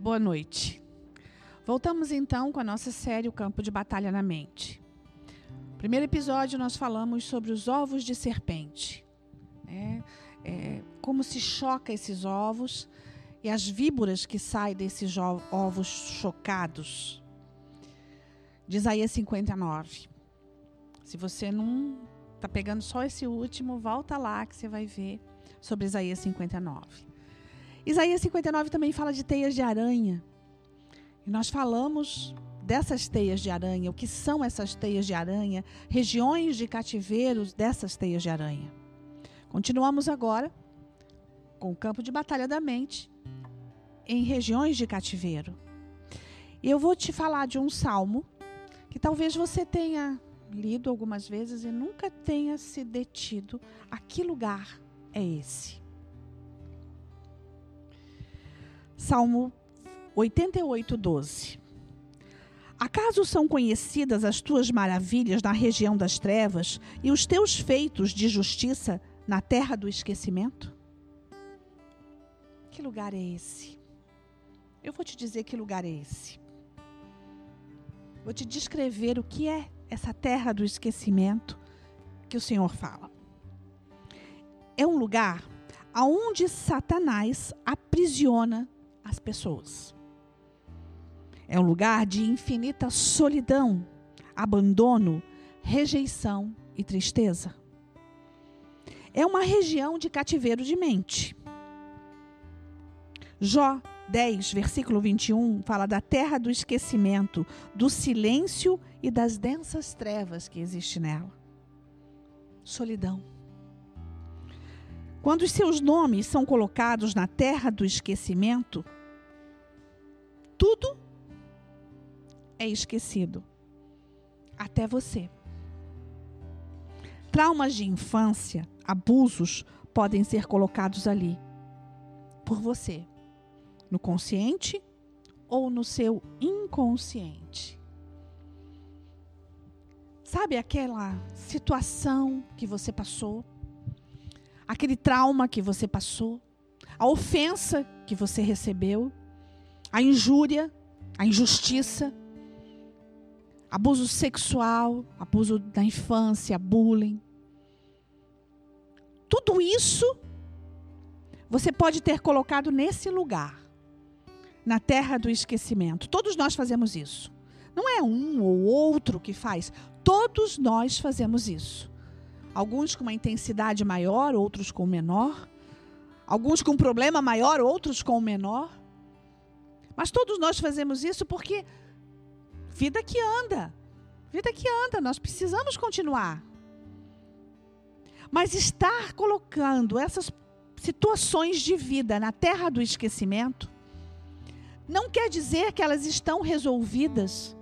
Boa noite. Voltamos então com a nossa série O Campo de Batalha na Mente. Primeiro episódio nós falamos sobre os ovos de serpente. É, é, como se choca esses ovos e as víboras que saem desses ovos chocados. De Isaías 59. Se você não está pegando só esse último, volta lá que você vai ver sobre Isaías 59. Isaías 59 também fala de teias de aranha. E nós falamos dessas teias de aranha, o que são essas teias de aranha, regiões de cativeiros dessas teias de aranha. Continuamos agora com o campo de batalha da mente em regiões de cativeiro. E eu vou te falar de um salmo que talvez você tenha lido algumas vezes e nunca tenha se detido. A que lugar é esse? Salmo 88, 12. Acaso são conhecidas as tuas maravilhas na região das trevas e os teus feitos de justiça na terra do esquecimento? Que lugar é esse? Eu vou te dizer que lugar é esse. Vou te descrever o que é essa terra do esquecimento que o Senhor fala. É um lugar aonde Satanás aprisiona as pessoas. É um lugar de infinita solidão, abandono, rejeição e tristeza. É uma região de cativeiro de mente. Jó 10, versículo 21, fala da terra do esquecimento, do silêncio e das densas trevas que existe nela. Solidão. Quando os seus nomes são colocados na terra do esquecimento, tudo é esquecido. Até você. Traumas de infância, abusos podem ser colocados ali por você no consciente ou no seu inconsciente. Sabe aquela situação que você passou? Aquele trauma que você passou? A ofensa que você recebeu? A injúria? A injustiça? Abuso sexual? Abuso da infância? Bullying? Tudo isso você pode ter colocado nesse lugar na terra do esquecimento. Todos nós fazemos isso. Não é um ou outro que faz. Todos nós fazemos isso. Alguns com uma intensidade maior, outros com menor. Alguns com um problema maior, outros com menor. Mas todos nós fazemos isso porque vida que anda. Vida que anda, nós precisamos continuar. Mas estar colocando essas situações de vida na terra do esquecimento não quer dizer que elas estão resolvidas.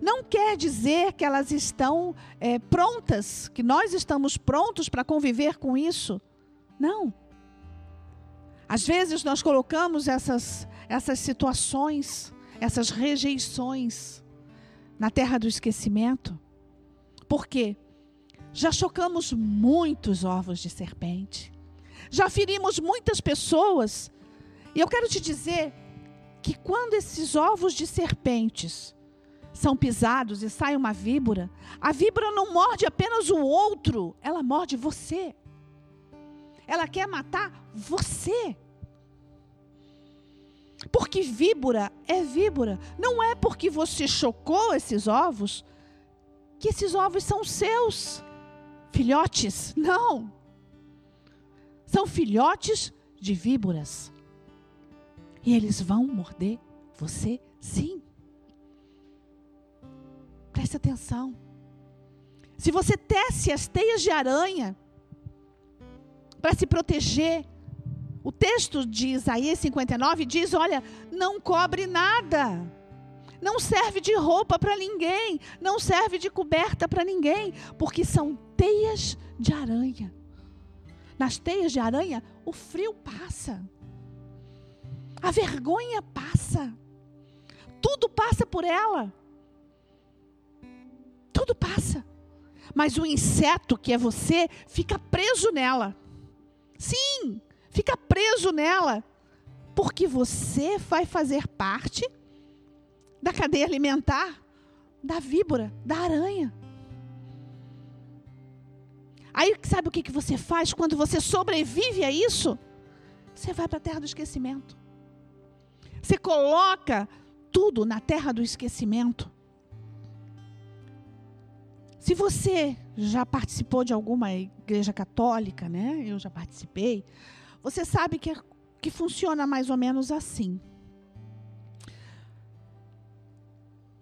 Não quer dizer que elas estão é, prontas, que nós estamos prontos para conviver com isso. Não. Às vezes nós colocamos essas, essas situações, essas rejeições na terra do esquecimento. Por quê? Já chocamos muitos ovos de serpente. Já ferimos muitas pessoas. E eu quero te dizer que quando esses ovos de serpentes são pisados e sai uma víbora, a víbora não morde apenas o outro, ela morde você. Ela quer matar você. Porque víbora é víbora. Não é porque você chocou esses ovos que esses ovos são seus filhotes. Não. São filhotes de víboras. E eles vão morder você? Sim. Preste atenção. Se você tece as teias de aranha para se proteger, o texto de Isaías 59 diz: olha, não cobre nada. Não serve de roupa para ninguém, não serve de coberta para ninguém, porque são teias de aranha. Nas teias de aranha, o frio passa. A vergonha passa. Tudo passa por ela. Tudo passa. Mas o inseto que é você fica preso nela. Sim, fica preso nela. porque você vai fazer parte da cadeia alimentar da víbora, da aranha. Aí sabe o que, que você faz quando você sobrevive a isso? Você vai para a terra do esquecimento. Você coloca tudo na terra do esquecimento. Se você já participou de alguma igreja católica, né? Eu já participei. Você sabe que, que funciona mais ou menos assim.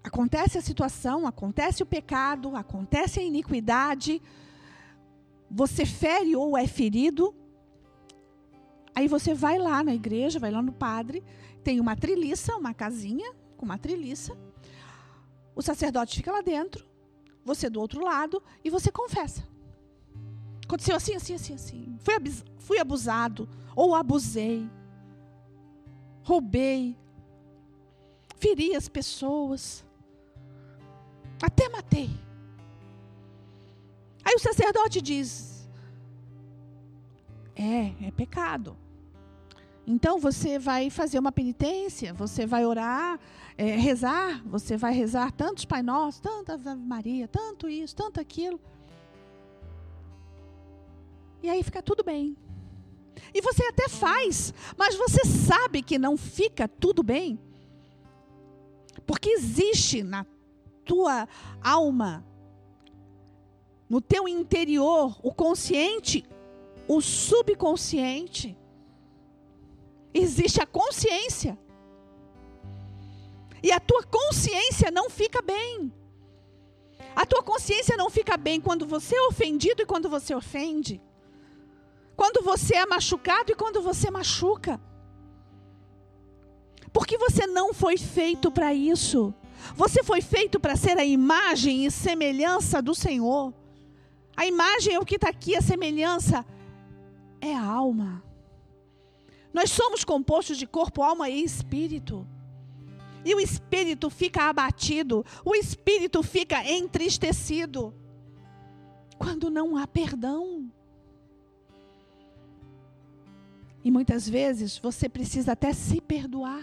Acontece a situação, acontece o pecado, acontece a iniquidade, você fere ou é ferido, aí você vai lá na igreja, vai lá no padre, tem uma triliça, uma casinha com uma triliça, o sacerdote fica lá dentro, você do outro lado, e você confessa. Aconteceu assim, assim, assim, assim. Fui, fui abusado, ou abusei, roubei, feri as pessoas, até matei. Aí o sacerdote diz: É, é pecado. Então você vai fazer uma penitência, você vai orar, é, rezar, você vai rezar tantos Pai Nosso, tanta Ave Maria, tanto isso, tanto aquilo. E aí fica tudo bem. E você até faz, mas você sabe que não fica tudo bem. Porque existe na tua alma no teu interior, o consciente, o subconsciente. Existe a consciência. E a tua consciência não fica bem. A tua consciência não fica bem quando você é ofendido e quando você ofende. Quando você é machucado e quando você machuca. Porque você não foi feito para isso. Você foi feito para ser a imagem e semelhança do Senhor. A imagem é o que está aqui, a semelhança é a alma. Nós somos compostos de corpo, alma e espírito. E o espírito fica abatido, o espírito fica entristecido quando não há perdão. E muitas vezes você precisa até se perdoar.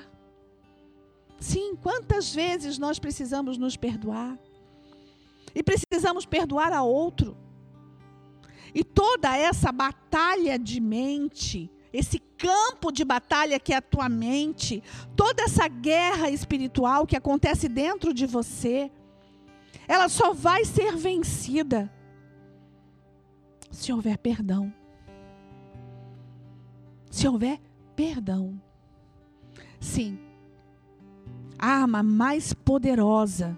Sim, quantas vezes nós precisamos nos perdoar? E precisamos perdoar a outro. E toda essa batalha de mente, esse campo de batalha que é a tua mente, toda essa guerra espiritual que acontece dentro de você, ela só vai ser vencida se houver perdão. Se houver perdão. Sim. A arma mais poderosa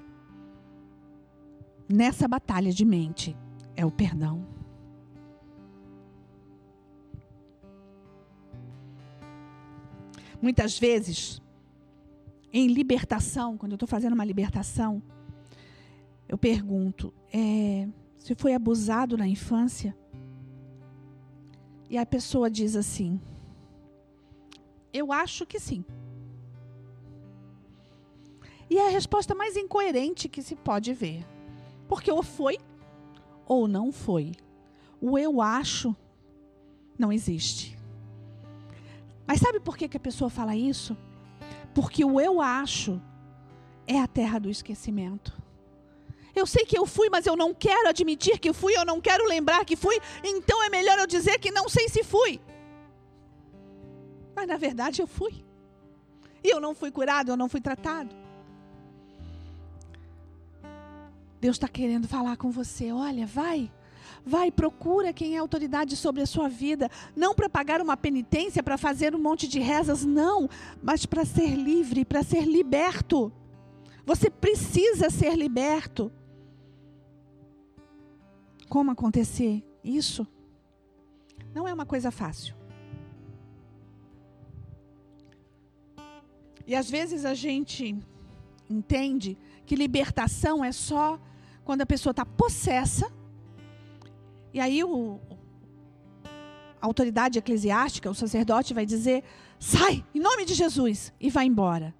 nessa batalha de mente é o perdão. Muitas vezes, em libertação, quando eu estou fazendo uma libertação, eu pergunto: é, se foi abusado na infância? E a pessoa diz assim: eu acho que sim. E é a resposta mais incoerente que se pode ver. Porque ou foi ou não foi. O eu acho não existe. Mas sabe por que, que a pessoa fala isso? Porque o eu acho é a terra do esquecimento. Eu sei que eu fui, mas eu não quero admitir que fui, eu não quero lembrar que fui, então é melhor eu dizer que não sei se fui. Mas na verdade eu fui. E eu não fui curado, eu não fui tratado. Deus está querendo falar com você. Olha, vai. Vai, procura quem é autoridade sobre a sua vida. Não para pagar uma penitência, para fazer um monte de rezas, não. Mas para ser livre, para ser liberto. Você precisa ser liberto. Como acontecer isso? Não é uma coisa fácil. E às vezes a gente entende que libertação é só quando a pessoa está possessa e aí o, a autoridade eclesiástica, o sacerdote vai dizer: sai, em nome de Jesus, e vai embora.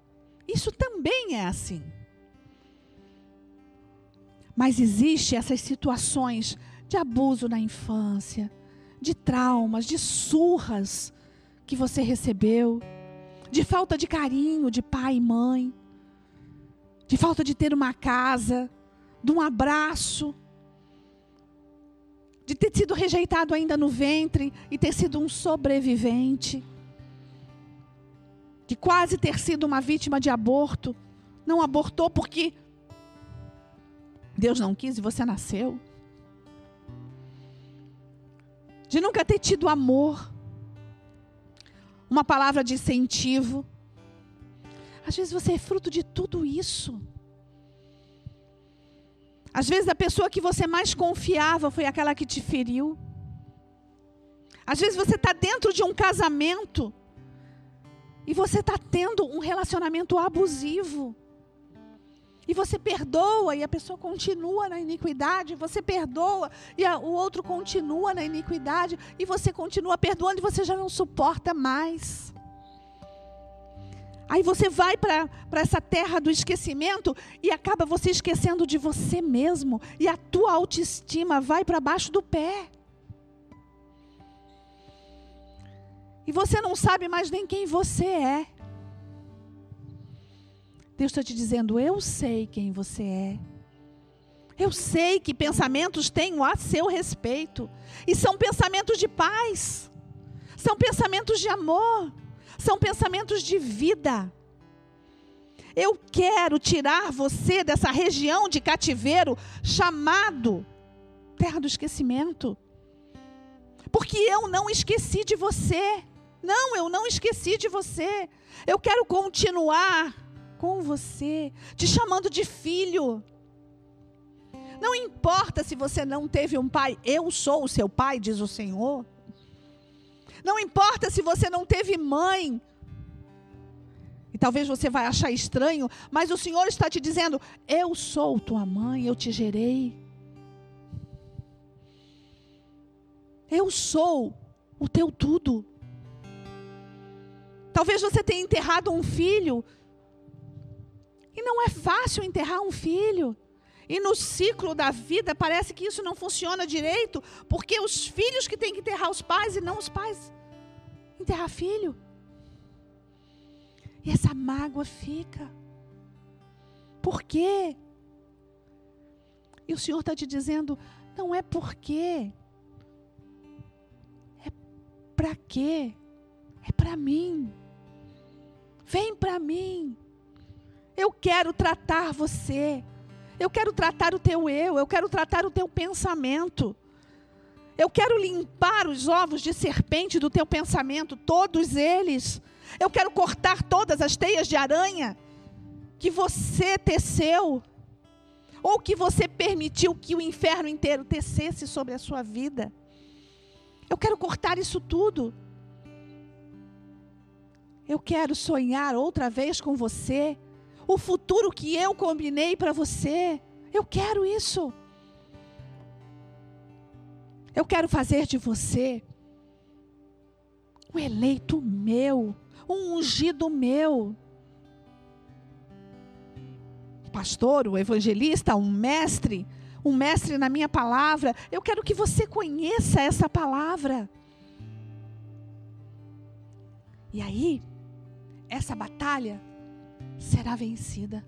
Isso também é assim. Mas existe essas situações de abuso na infância, de traumas, de surras que você recebeu, de falta de carinho de pai e mãe, de falta de ter uma casa, de um abraço, de ter sido rejeitado ainda no ventre e ter sido um sobrevivente, de quase ter sido uma vítima de aborto, não abortou porque Deus não quis e você nasceu. De nunca ter tido amor, uma palavra de incentivo. Às vezes você é fruto de tudo isso. Às vezes a pessoa que você mais confiava foi aquela que te feriu. Às vezes você está dentro de um casamento e você está tendo um relacionamento abusivo. E você perdoa e a pessoa continua na iniquidade, você perdoa e a, o outro continua na iniquidade, e você continua perdoando e você já não suporta mais. Aí você vai para essa terra do esquecimento e acaba você esquecendo de você mesmo, e a tua autoestima vai para baixo do pé. E você não sabe mais nem quem você é. Deus está te dizendo: eu sei quem você é. Eu sei que pensamentos tenho a seu respeito. E são pensamentos de paz. São pensamentos de amor. São pensamentos de vida. Eu quero tirar você dessa região de cativeiro chamado terra do esquecimento. Porque eu não esqueci de você. Não, eu não esqueci de você. Eu quero continuar com você, te chamando de filho. Não importa se você não teve um pai, eu sou o seu pai, diz o Senhor. Não importa se você não teve mãe. E talvez você vai achar estranho, mas o Senhor está te dizendo: Eu sou tua mãe, eu te gerei. Eu sou o teu tudo. Talvez você tenha enterrado um filho e não é fácil enterrar um filho. E no ciclo da vida parece que isso não funciona direito, porque os filhos que têm que enterrar os pais e não os pais enterrar filho. E essa mágoa fica. Por quê? E o Senhor está te dizendo, não é porque. É para quê? É para mim. Vem para mim. Eu quero tratar você. Eu quero tratar o teu eu. Eu quero tratar o teu pensamento. Eu quero limpar os ovos de serpente do teu pensamento, todos eles. Eu quero cortar todas as teias de aranha que você teceu, ou que você permitiu que o inferno inteiro tecesse sobre a sua vida. Eu quero cortar isso tudo. Eu quero sonhar outra vez com você o futuro que eu combinei para você. Eu quero isso. Eu quero fazer de você um eleito meu, um ungido meu. Pastor, o evangelista, um mestre, um mestre na minha palavra. Eu quero que você conheça essa palavra. E aí, essa batalha será vencida.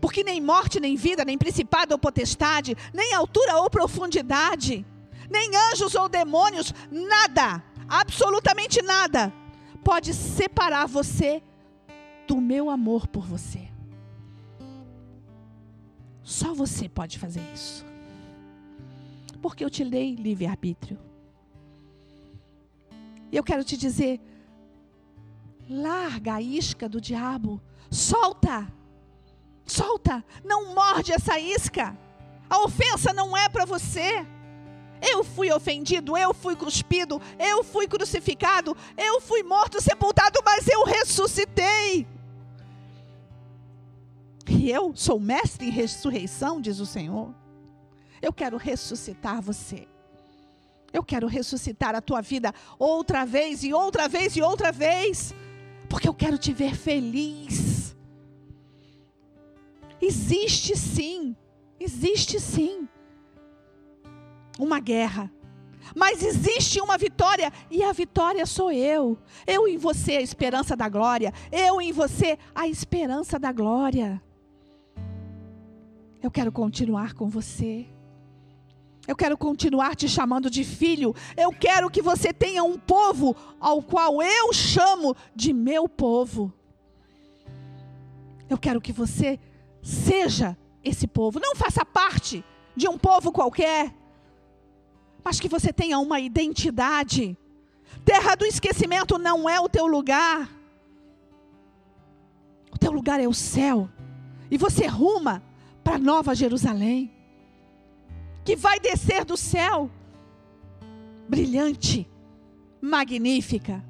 Porque nem morte, nem vida, nem principado ou potestade, nem altura ou profundidade, nem anjos ou demônios, nada, absolutamente nada, pode separar você do meu amor por você. Só você pode fazer isso. Porque eu te dei livre-arbítrio. E eu quero te dizer, Larga a isca do diabo. Solta. Solta. Não morde essa isca. A ofensa não é para você. Eu fui ofendido, eu fui cuspido, eu fui crucificado, eu fui morto, sepultado, mas eu ressuscitei. E eu sou mestre em ressurreição, diz o Senhor. Eu quero ressuscitar você. Eu quero ressuscitar a tua vida outra vez e outra vez e outra vez porque eu quero te ver feliz. Existe sim, existe sim uma guerra. Mas existe uma vitória e a vitória sou eu. Eu em você a esperança da glória. Eu em você a esperança da glória. Eu quero continuar com você. Eu quero continuar te chamando de filho. Eu quero que você tenha um povo ao qual eu chamo de meu povo. Eu quero que você seja esse povo. Não faça parte de um povo qualquer, mas que você tenha uma identidade. Terra do esquecimento não é o teu lugar. O teu lugar é o céu. E você ruma para Nova Jerusalém, que vai descer do céu, brilhante, magnífica.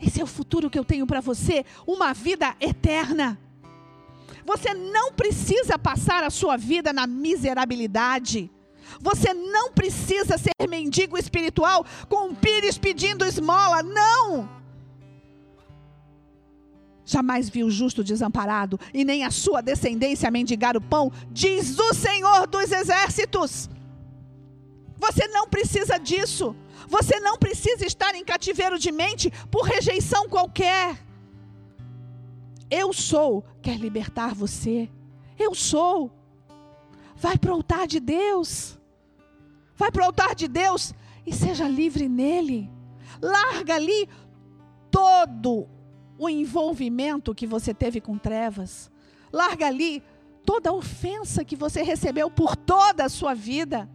Esse é o futuro que eu tenho para você, uma vida eterna. Você não precisa passar a sua vida na miserabilidade. Você não precisa ser mendigo espiritual com um pires pedindo esmola. Não! Jamais viu o justo desamparado, e nem a sua descendência mendigar o pão, diz o Senhor dos exércitos. Você não precisa disso. Você não precisa estar em cativeiro de mente por rejeição qualquer. Eu sou, quer libertar você. Eu sou. Vai para o altar de Deus. Vai para o altar de Deus e seja livre nele. Larga ali todo o envolvimento que você teve com trevas. Larga ali toda a ofensa que você recebeu por toda a sua vida.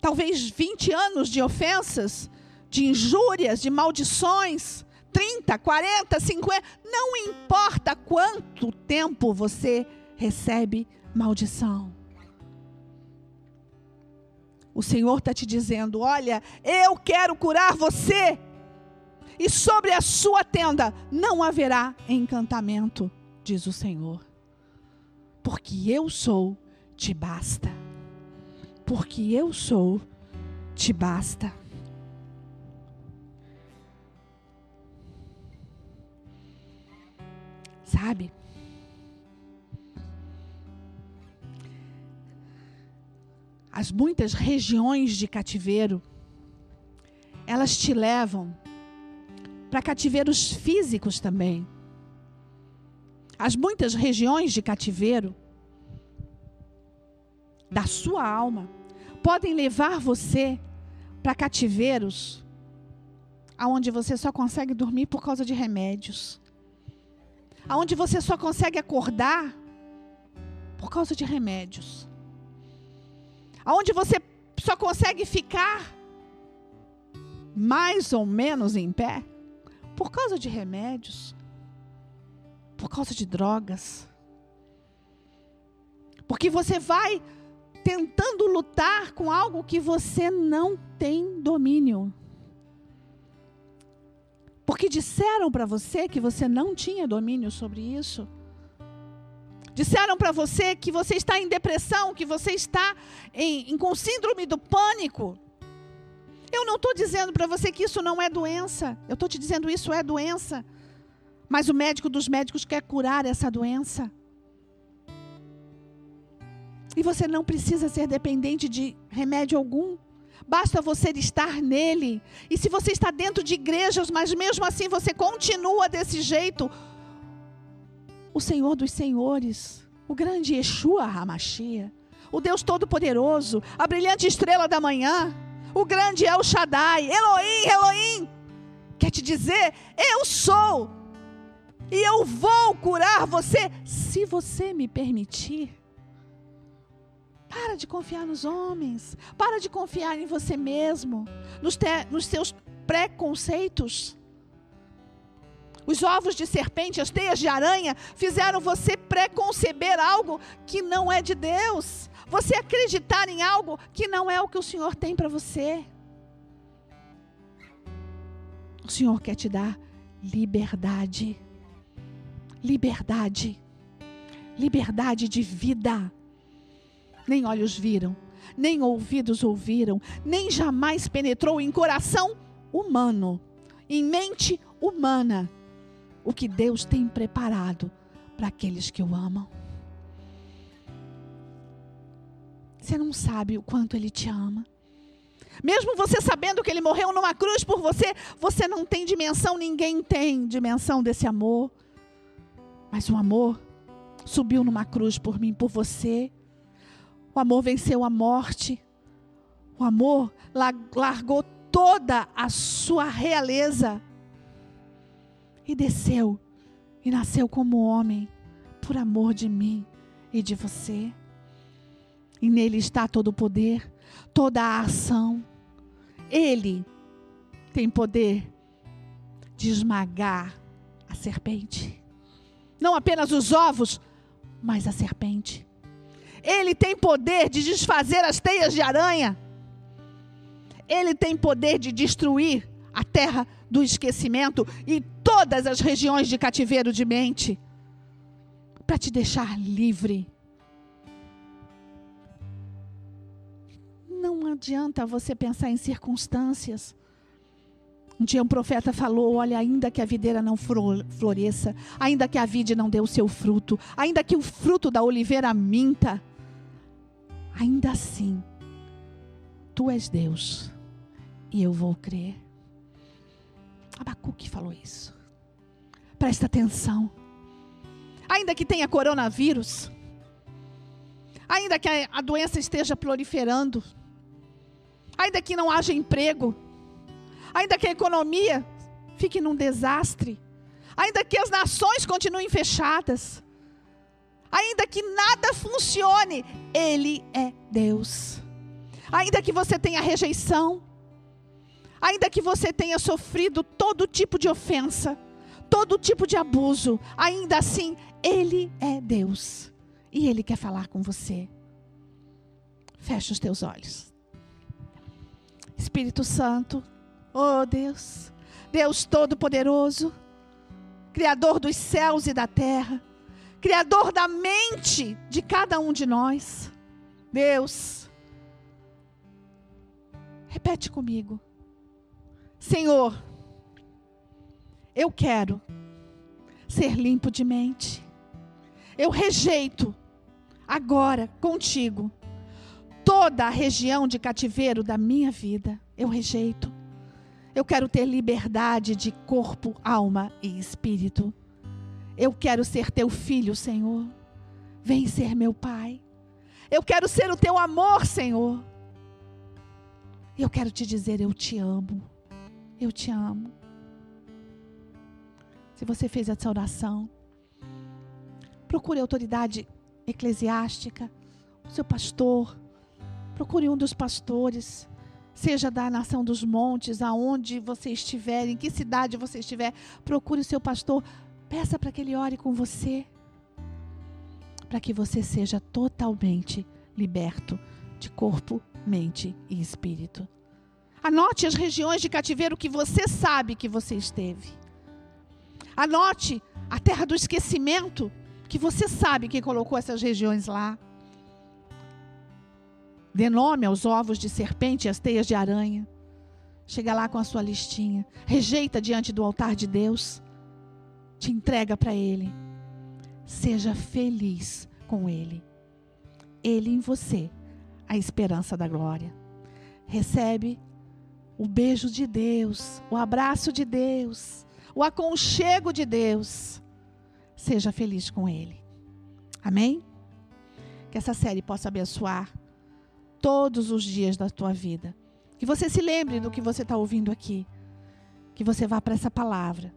Talvez 20 anos de ofensas, de injúrias, de maldições, 30, 40, 50, não importa quanto tempo você recebe maldição. O Senhor está te dizendo: olha, eu quero curar você e sobre a sua tenda não haverá encantamento, diz o Senhor. Porque eu sou, te basta. Porque eu sou, te basta. Sabe? As muitas regiões de cativeiro, elas te levam para cativeiros físicos também. As muitas regiões de cativeiro da sua alma podem levar você para cativeiros aonde você só consegue dormir por causa de remédios. Aonde você só consegue acordar por causa de remédios. Aonde você só consegue ficar mais ou menos em pé por causa de remédios, por causa de drogas. Porque você vai tentando lutar com algo que você não tem domínio. Porque disseram para você que você não tinha domínio sobre isso. Disseram para você que você está em depressão, que você está em, em com síndrome do pânico. Eu não estou dizendo para você que isso não é doença. Eu estou te dizendo isso é doença. Mas o médico dos médicos quer curar essa doença. E você não precisa ser dependente de remédio algum. Basta você estar nele. E se você está dentro de igrejas, mas mesmo assim você continua desse jeito, o Senhor dos Senhores, o grande Yeshua Hamashia, o Deus Todo-Poderoso, a brilhante estrela da manhã, o grande é o Shaddai. Elohim, Elohim. Quer te dizer, eu sou. E eu vou curar você se você me permitir. Para de confiar nos homens. Para de confiar em você mesmo. Nos, te, nos seus preconceitos. Os ovos de serpente, as teias de aranha, fizeram você preconceber algo que não é de Deus. Você acreditar em algo que não é o que o Senhor tem para você. O Senhor quer te dar liberdade. Liberdade. Liberdade de vida. Nem olhos viram, nem ouvidos ouviram, nem jamais penetrou em coração humano, em mente humana, o que Deus tem preparado para aqueles que o amam. Você não sabe o quanto Ele te ama. Mesmo você sabendo que Ele morreu numa cruz por você, você não tem dimensão, ninguém tem dimensão desse amor. Mas o amor subiu numa cruz por mim, por você. O amor venceu a morte. O amor largou toda a sua realeza e desceu e nasceu como homem por amor de mim e de você. E nele está todo o poder, toda a ação. Ele tem poder de esmagar a serpente. Não apenas os ovos, mas a serpente. Ele tem poder de desfazer as teias de aranha. Ele tem poder de destruir a terra do esquecimento e todas as regiões de cativeiro de mente para te deixar livre. Não adianta você pensar em circunstâncias. Um dia um profeta falou: Olha, ainda que a videira não floresça, ainda que a vide não dê o seu fruto, ainda que o fruto da oliveira minta, ainda assim, tu és Deus e eu vou crer. Abacuque falou isso. Presta atenção. Ainda que tenha coronavírus, ainda que a doença esteja proliferando, ainda que não haja emprego, ainda que a economia fique num desastre, ainda que as nações continuem fechadas, ainda que nada funcione, Ele é Deus. Ainda que você tenha rejeição, ainda que você tenha sofrido todo tipo de ofensa, todo tipo de abuso, ainda assim, Ele é Deus. E Ele quer falar com você. Fecha os teus olhos. Espírito Santo, oh Deus, Deus Todo-Poderoso, Criador dos céus e da terra, Criador da mente de cada um de nós. Deus, repete comigo. Senhor, eu quero ser limpo de mente. Eu rejeito agora contigo toda a região de cativeiro da minha vida. Eu rejeito. Eu quero ter liberdade de corpo, alma e espírito. Eu quero ser teu filho, Senhor. Vem ser meu pai. Eu quero ser o teu amor, Senhor. Eu quero te dizer: eu te amo. Eu te amo. Se você fez essa oração, procure a autoridade eclesiástica, o seu pastor, procure um dos pastores, seja da nação dos montes, aonde você estiver, em que cidade você estiver, procure o seu pastor, peça para que ele ore com você, para que você seja totalmente liberto de corpo, mente e espírito. Anote as regiões de cativeiro que você sabe que você esteve. Anote a terra do esquecimento que você sabe que colocou essas regiões lá. Dê nome aos ovos de serpente e às teias de aranha. Chega lá com a sua listinha. Rejeita diante do altar de Deus. Te entrega para Ele. Seja feliz com Ele. Ele em você, a esperança da glória. Recebe o beijo de Deus, o abraço de Deus, o aconchego de Deus. Seja feliz com Ele. Amém? Que essa série possa abençoar todos os dias da tua vida. Que você se lembre do que você está ouvindo aqui. Que você vá para essa palavra.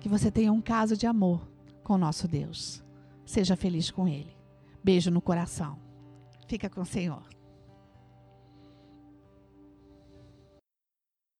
Que você tenha um caso de amor com o nosso Deus. Seja feliz com Ele. Beijo no coração. Fica com o Senhor.